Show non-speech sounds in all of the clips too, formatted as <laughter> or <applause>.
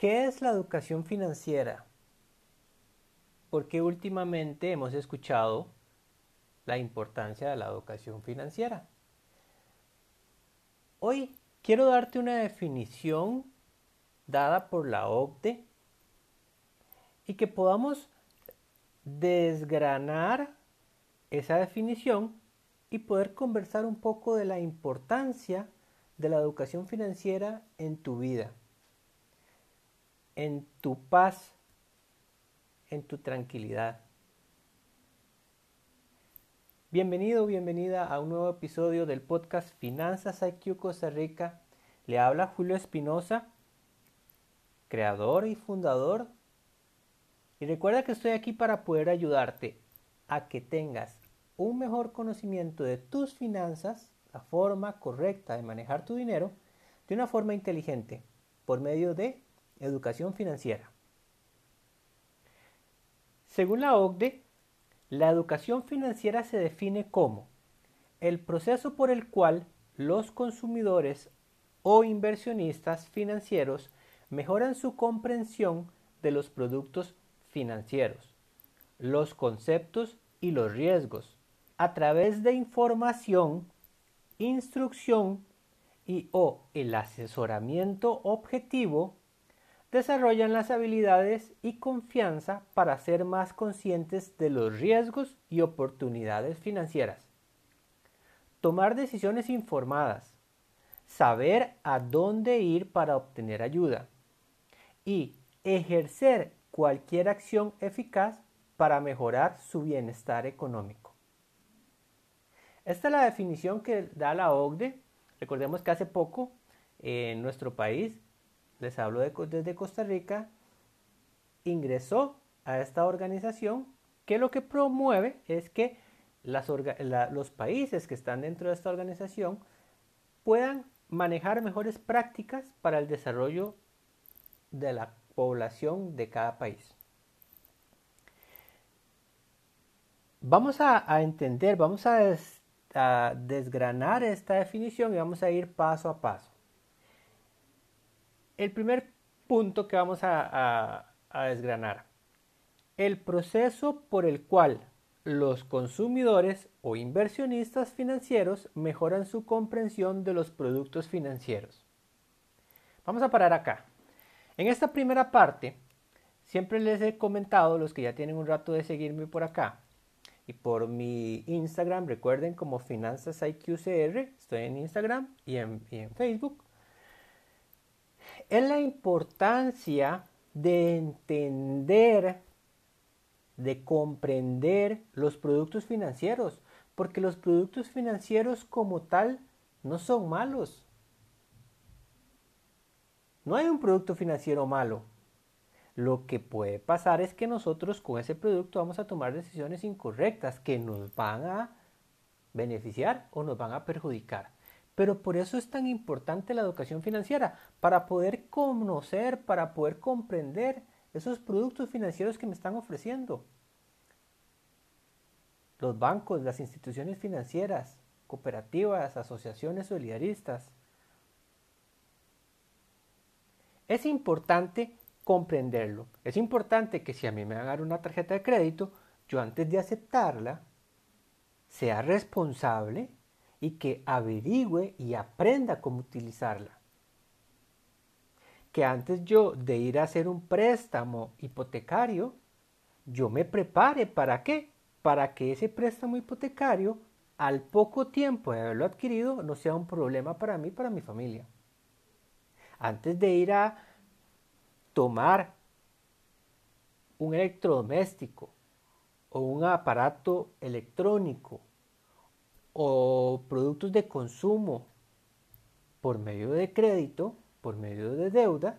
¿Qué es la educación financiera? Porque últimamente hemos escuchado la importancia de la educación financiera. Hoy quiero darte una definición dada por la OCDE y que podamos desgranar esa definición y poder conversar un poco de la importancia de la educación financiera en tu vida, en tu paz, en tu tranquilidad. Bienvenido, bienvenida a un nuevo episodio del podcast Finanzas IQ Costa Rica. Le habla Julio Espinosa, creador y fundador. Y recuerda que estoy aquí para poder ayudarte a que tengas un mejor conocimiento de tus finanzas, la forma correcta de manejar tu dinero, de una forma inteligente, por medio de educación financiera. Según la OCDE, la educación financiera se define como el proceso por el cual los consumidores o inversionistas financieros mejoran su comprensión de los productos financieros, los conceptos y los riesgos, a través de información, instrucción y o el asesoramiento objetivo, desarrollan las habilidades y confianza para ser más conscientes de los riesgos y oportunidades financieras. Tomar decisiones informadas, saber a dónde ir para obtener ayuda y ejercer cualquier acción eficaz para mejorar su bienestar económico. Esta es la definición que da la OCDE. Recordemos que hace poco en nuestro país, les hablo desde Costa Rica, ingresó a esta organización que lo que promueve es que los países que están dentro de esta organización puedan manejar mejores prácticas para el desarrollo de la población de cada país. Vamos a, entender, vamos a a desgranar esta definición y vamos a ir paso a paso. El primer punto que vamos a, a desgranar. El proceso por el cual los consumidores o inversionistas financieros mejoran su comprensión de los productos financieros. Vamos a parar acá. En esta primera parte, siempre les he comentado, los que ya tienen un rato de seguirme por acá, y por mi Instagram, recuerden como Finanzas IQCR, estoy en Instagram y en, y en Facebook, es la importancia de entender, de comprender los productos financieros, porque los productos financieros como tal no son malos. No hay un producto financiero malo. Lo que puede pasar es que nosotros con ese producto vamos a tomar decisiones incorrectas que nos van a beneficiar o nos van a perjudicar. Pero por eso es tan importante la educación financiera, para poder conocer, para poder comprender esos productos financieros que me están ofreciendo. Los bancos, las instituciones financieras, cooperativas, asociaciones solidaristas. Es importante comprenderlo. Es importante que si a mí me van a dar una tarjeta de crédito, yo antes de aceptarla, sea responsable y que averigüe y aprenda cómo utilizarla. Que antes yo de ir a hacer un préstamo hipotecario, yo me prepare para qué? Para que ese préstamo hipotecario, al poco tiempo de haberlo adquirido, no sea un problema para mí, para mi familia. Antes de ir a tomar un electrodoméstico o un aparato electrónico o productos de consumo por medio de crédito, por medio de deuda,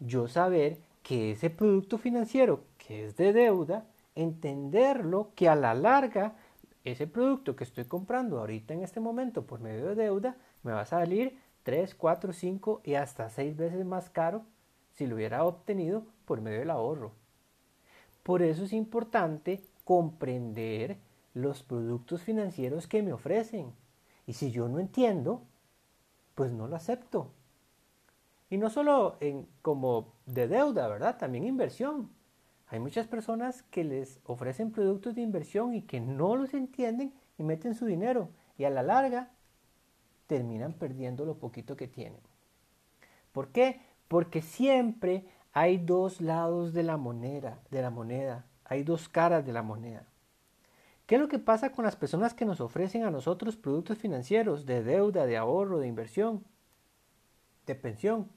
yo saber que ese producto financiero que es de deuda, entenderlo que a la larga ese producto que estoy comprando ahorita en este momento por medio de deuda me va a salir 3, 4, 5 y hasta 6 veces más caro si lo hubiera obtenido por medio del ahorro. Por eso es importante comprender los productos financieros que me ofrecen. Y si yo no entiendo, pues no lo acepto. Y no solo en, como de deuda, ¿verdad? También inversión. Hay muchas personas que les ofrecen productos de inversión y que no los entienden y meten su dinero. Y a la larga terminan perdiendo lo poquito que tienen. ¿Por qué? Porque siempre hay dos lados de la moneda, de la moneda. Hay dos caras de la moneda. ¿Qué es lo que pasa con las personas que nos ofrecen a nosotros productos financieros de deuda, de ahorro, de inversión, de pensión?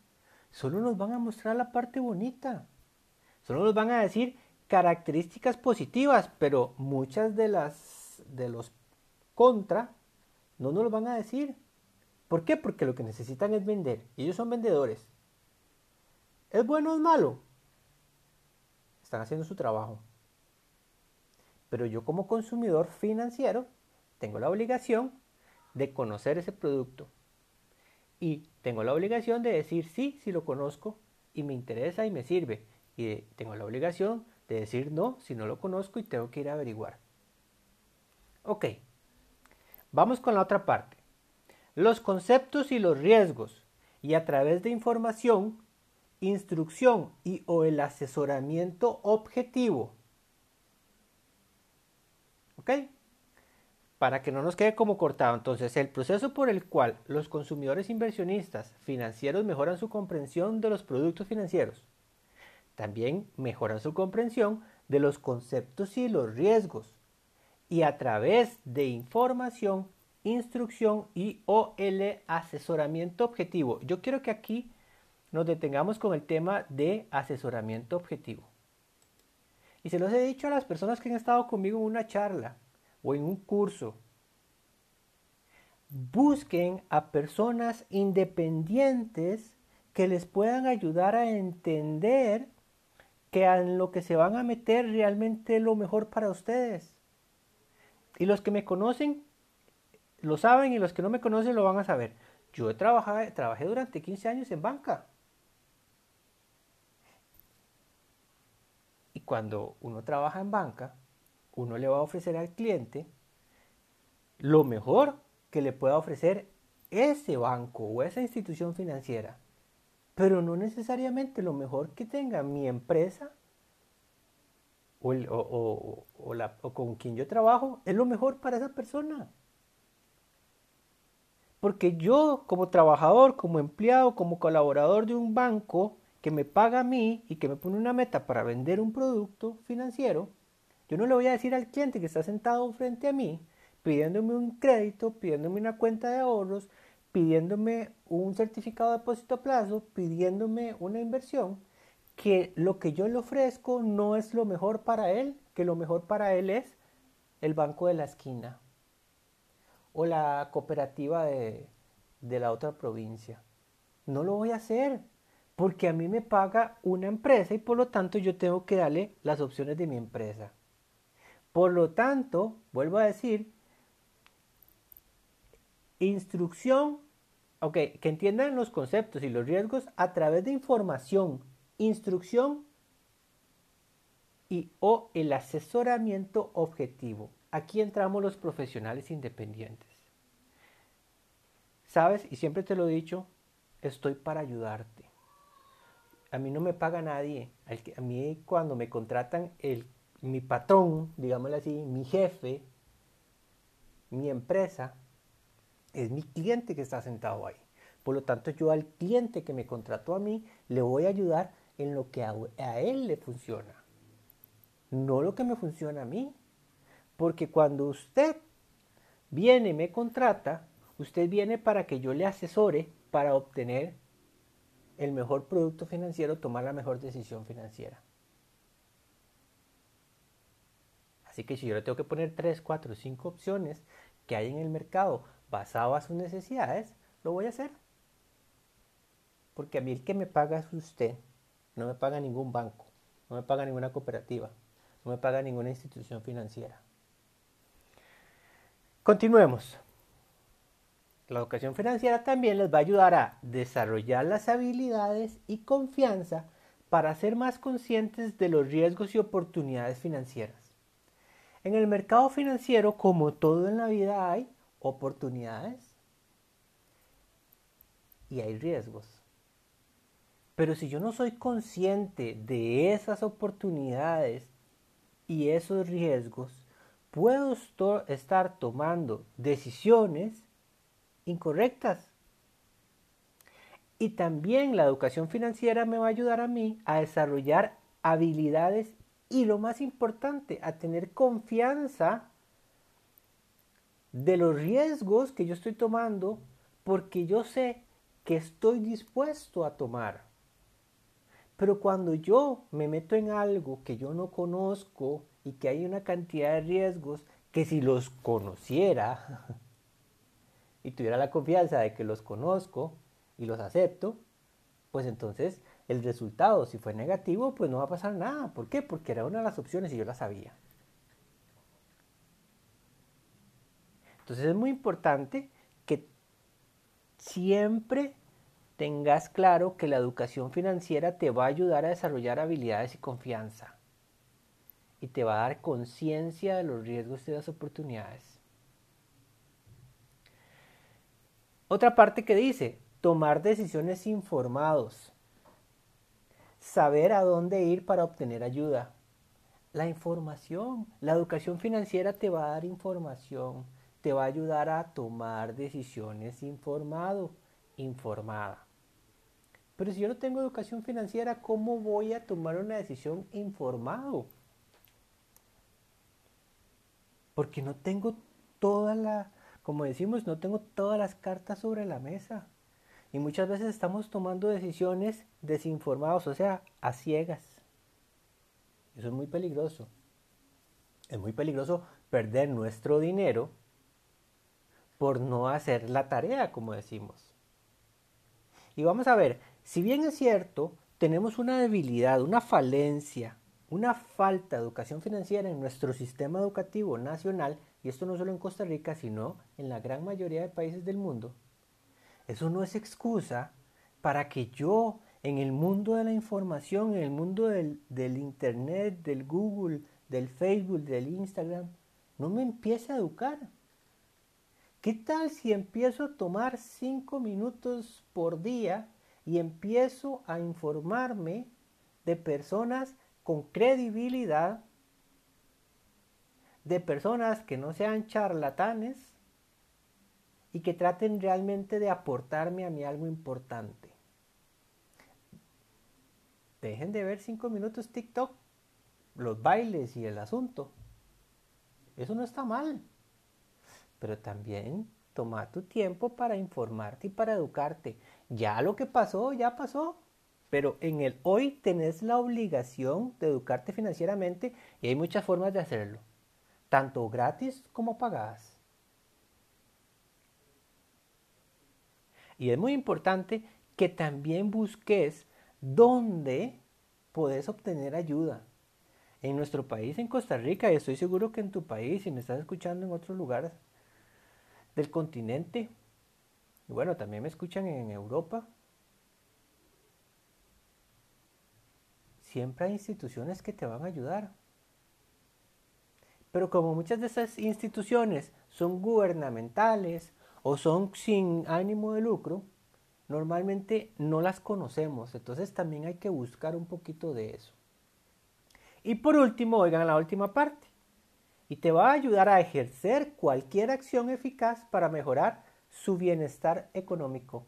Solo nos van a mostrar la parte bonita. Solo nos van a decir características positivas, pero muchas de las de los contra no nos lo van a decir. ¿Por qué? Porque lo que necesitan es vender. Ellos son vendedores. ¿Es bueno o es malo? Están haciendo su trabajo. Pero yo como consumidor financiero tengo la obligación de conocer ese producto. Y tengo la obligación de decir sí, si lo conozco y me interesa y me sirve. Y tengo la obligación de decir no si no lo conozco y tengo que ir a averiguar. Ok, vamos con la otra parte. Los conceptos y los riesgos. Y a través de información, instrucción y o el asesoramiento objetivo Para que no nos quede como cortado, entonces el proceso por el cual los consumidores inversionistas financieros mejoran su comprensión de los productos financieros, también mejoran su comprensión de los conceptos y los riesgos, y a través de información, instrucción y o el asesoramiento objetivo. Yo quiero que aquí nos detengamos con el tema de asesoramiento objetivo. Y se los he dicho a las personas que han estado conmigo en una charla o en un curso. Busquen a personas independientes que les puedan ayudar a entender que en lo que se van a meter realmente es lo mejor para ustedes. Y los que me conocen lo saben y los que no me conocen lo van a saber. Yo he trabajado, trabajé durante 15 años en banca. Cuando uno trabaja en banca, uno le va a ofrecer al cliente lo mejor que le pueda ofrecer ese banco o esa institución financiera, pero no necesariamente lo mejor que tenga mi empresa o, o con quien yo trabajo es lo mejor para esa persona. Porque yo como trabajador, como empleado, como colaborador de un banco, que me paga a mí y que me pone una meta para vender un producto financiero, yo no le voy a decir al cliente que está sentado frente a mí pidiéndome un crédito, pidiéndome una cuenta de ahorros, pidiéndome un certificado de depósito a plazo, pidiéndome una inversión, que lo que yo le ofrezco no es lo mejor para él, que lo mejor para él es el banco de la esquina o la cooperativa de, de la otra provincia. No lo voy a hacer porque a mí me paga una empresa y por lo tanto yo tengo que darle las opciones de mi empresa. Por lo tanto, vuelvo a decir, instrucción, ok, que entiendan los conceptos y los riesgos a través de información, instrucción y o el asesoramiento objetivo. Aquí entramos los profesionales independientes. ¿Sabes? Y siempre te lo he dicho, estoy para ayudarte a mí no me paga nadie. A mí cuando me contratan el, mi patrón, digámoslo así, mi jefe, mi empresa, es mi cliente que está sentado ahí. Por lo tanto, yo al cliente que me contrató a mí le voy a ayudar en lo que a, a él le funciona. No lo que me funciona a mí. Porque cuando usted viene y me contrata, usted viene para que yo le asesore para obtener el mejor producto financiero, tomar la mejor decisión financiera. Así que si yo le tengo que poner 3, 4, 5 opciones que hay en el mercado basado a sus necesidades, lo voy a hacer. Porque a mí el que me paga es usted, no me paga ningún banco, no me paga ninguna cooperativa, no me paga ninguna institución financiera. Continuemos. La educación financiera también les va a ayudar a desarrollar las habilidades y confianza para ser más conscientes de los riesgos y oportunidades financieras. En el mercado financiero, como todo en la vida, hay oportunidades y hay riesgos. Pero si yo no soy consciente de esas oportunidades y esos riesgos, puedo estar tomando decisiones incorrectas. Y también la educación financiera me va a ayudar a mí a desarrollar habilidades y lo más importante, a tener confianza de los riesgos que yo estoy tomando porque yo sé que estoy dispuesto a tomar. Pero cuando yo me meto en algo que yo no conozco y que hay una cantidad de riesgos que si los conociera <laughs> y tuviera la confianza de que los conozco y los acepto, pues entonces el resultado, si fue negativo, pues no va a pasar nada. ¿Por qué? Porque era una de las opciones y yo la sabía. Entonces es muy importante que siempre tengas claro que la educación financiera te va a ayudar a desarrollar habilidades y confianza. Y te va a dar conciencia de los riesgos y de las oportunidades. Otra parte que dice, tomar decisiones informados saber a dónde ir para obtener ayuda. La información, la educación financiera te va a dar información, te va a ayudar a tomar decisiones informado, informada. Pero si yo no tengo educación financiera, ¿cómo voy a tomar una decisión informado? Porque no tengo toda la, como decimos, no tengo todas las cartas sobre la mesa. Y muchas veces estamos tomando decisiones desinformados, o sea, a ciegas. Eso es muy peligroso. Es muy peligroso perder nuestro dinero por no hacer la tarea, como decimos. Y vamos a ver, si bien es cierto, tenemos una debilidad, una falencia, una falta de educación financiera en nuestro sistema educativo nacional, y esto no solo en Costa Rica, sino en la gran mayoría de países del mundo, eso no es excusa para que yo en el mundo de la información, en el mundo del, Internet, del Google, del Facebook, del Instagram, no me empiece a educar. ¿Qué tal si empiezo a tomar cinco minutos por día y empiezo a informarme de personas con credibilidad, de personas que no sean charlatanes, y que traten realmente de aportarme a mí algo importante. Dejen de ver cinco minutos TikTok, los bailes y el asunto. Eso no está mal. Pero también toma tu tiempo para informarte y para educarte. Ya lo que pasó, ya pasó. Pero en el hoy tenés la obligación de educarte financieramente y hay muchas formas de hacerlo, tanto gratis como pagadas. Y es muy importante que también busques dónde puedes obtener ayuda. En nuestro país, en Costa Rica, y estoy seguro que en tu país, si me estás escuchando en otros lugares del continente, y bueno, también me escuchan en Europa, siempre hay instituciones que te van a ayudar. Pero como muchas de esas instituciones son gubernamentales o son sin ánimo de lucro, normalmente no las conocemos. Entonces también hay que buscar un poquito de eso. Y por último, oigan la última parte. Y te va a ayudar a ejercer cualquier acción eficaz para mejorar su bienestar económico.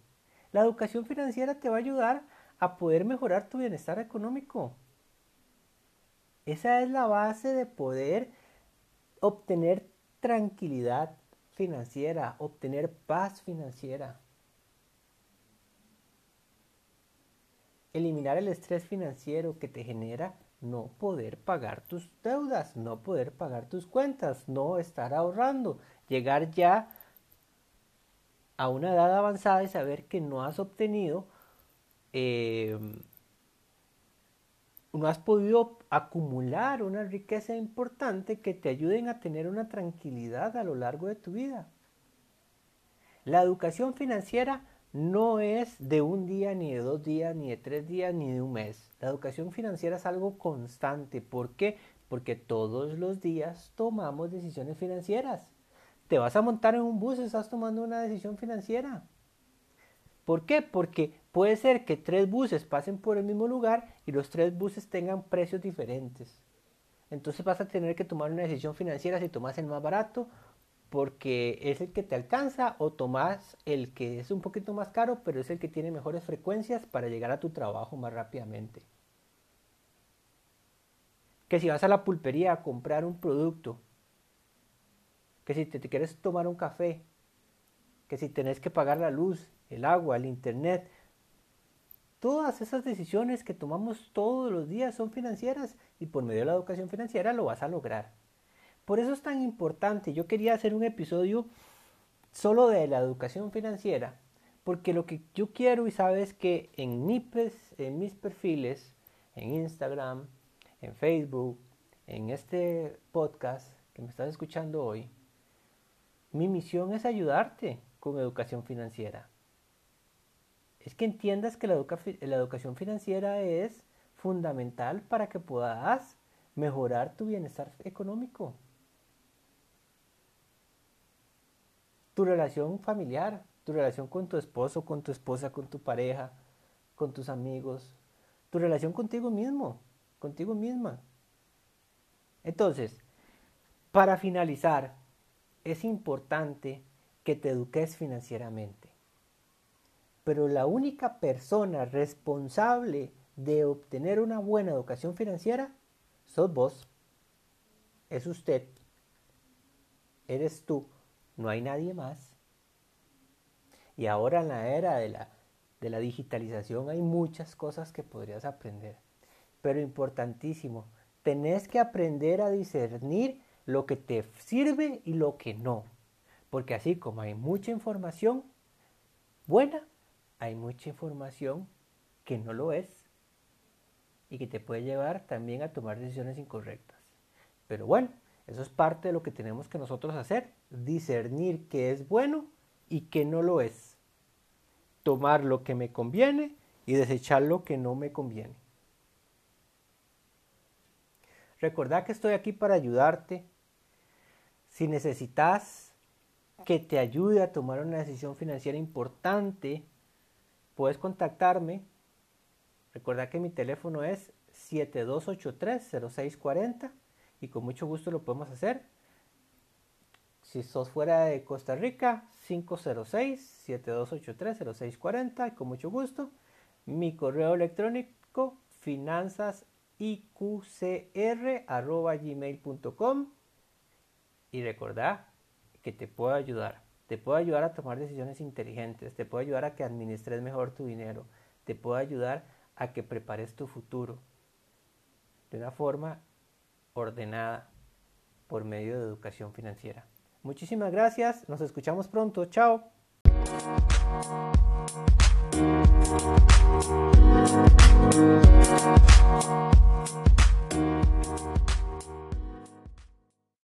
La educación financiera te va a ayudar a poder mejorar tu bienestar económico. Esa es la base de poder obtener tranquilidad, financiera, obtener paz financiera. Eliminar el estrés financiero que te genera no poder pagar tus deudas, no poder pagar tus cuentas, no estar ahorrando, llegar ya a una edad avanzada y saber que no has obtenido eh, no has podido acumular una riqueza importante que te ayuden a tener una tranquilidad a lo largo de tu vida. La educación financiera no es de un día, ni de dos días, ni de tres días, ni de un mes. La educación financiera es algo constante. ¿Por qué? Porque todos los días tomamos decisiones financieras. Te vas a montar en un bus y estás tomando una decisión financiera. ¿Por qué? Porque Puede ser que tres buses pasen por el mismo lugar y los tres buses tengan precios diferentes. Entonces vas a tener que tomar una decisión financiera si tomas el más barato porque es el que te alcanza o tomas el que es un poquito más caro pero es el que tiene mejores frecuencias para llegar a tu trabajo más rápidamente. Que si vas a la pulpería a comprar un producto, que si te, te quieres tomar un café, que si tenés que pagar la luz, el agua, el internet, Todas esas decisiones que tomamos todos los días son financieras y por medio de la educación financiera lo vas a lograr. Por eso es tan importante. Yo quería hacer un episodio solo de la educación financiera, porque lo que yo quiero y sabes que en, en mis perfiles, en Instagram, en Facebook, en este podcast que me estás escuchando hoy, mi misión es ayudarte con educación financiera es que entiendas que la, educación financiera es fundamental para que puedas mejorar tu bienestar económico. Tu relación familiar, tu relación con tu esposo, con tu esposa, con tu pareja, con tus amigos, tu relación contigo mismo, contigo misma. Entonces, para finalizar, es importante que te eduques financieramente. Pero la única persona responsable de obtener una buena educación financiera sos vos. Es usted. Eres tú. No hay nadie más. Y ahora en la era de la, de la digitalización hay muchas cosas que podrías aprender. Pero importantísimo, tenés que aprender a discernir lo que te sirve y lo que no. Porque así como hay mucha información buena, hay mucha información que no lo es y que te puede llevar también a tomar decisiones incorrectas. Pero bueno, eso es parte de lo que tenemos que nosotros hacer, discernir qué es bueno y qué no lo es. Tomar lo que me conviene y desechar lo que no me conviene. Recordad que estoy aquí para ayudarte. Si necesitas que te ayude a tomar una decisión financiera importante, puedes contactarme. Recuerda que mi teléfono es 7283-0640 y con mucho gusto lo podemos hacer. Si sos fuera de Costa Rica, 506-7283-0640 y con mucho gusto. Mi correo electrónico finanzasiqcr.gmail.com y recordad que te puedo ayudar. Te puedo ayudar a tomar decisiones inteligentes, te puedo ayudar a que administres mejor tu dinero, te puedo ayudar a que prepares tu futuro de una forma ordenada por medio de educación financiera. Muchísimas gracias, nos escuchamos pronto, chao.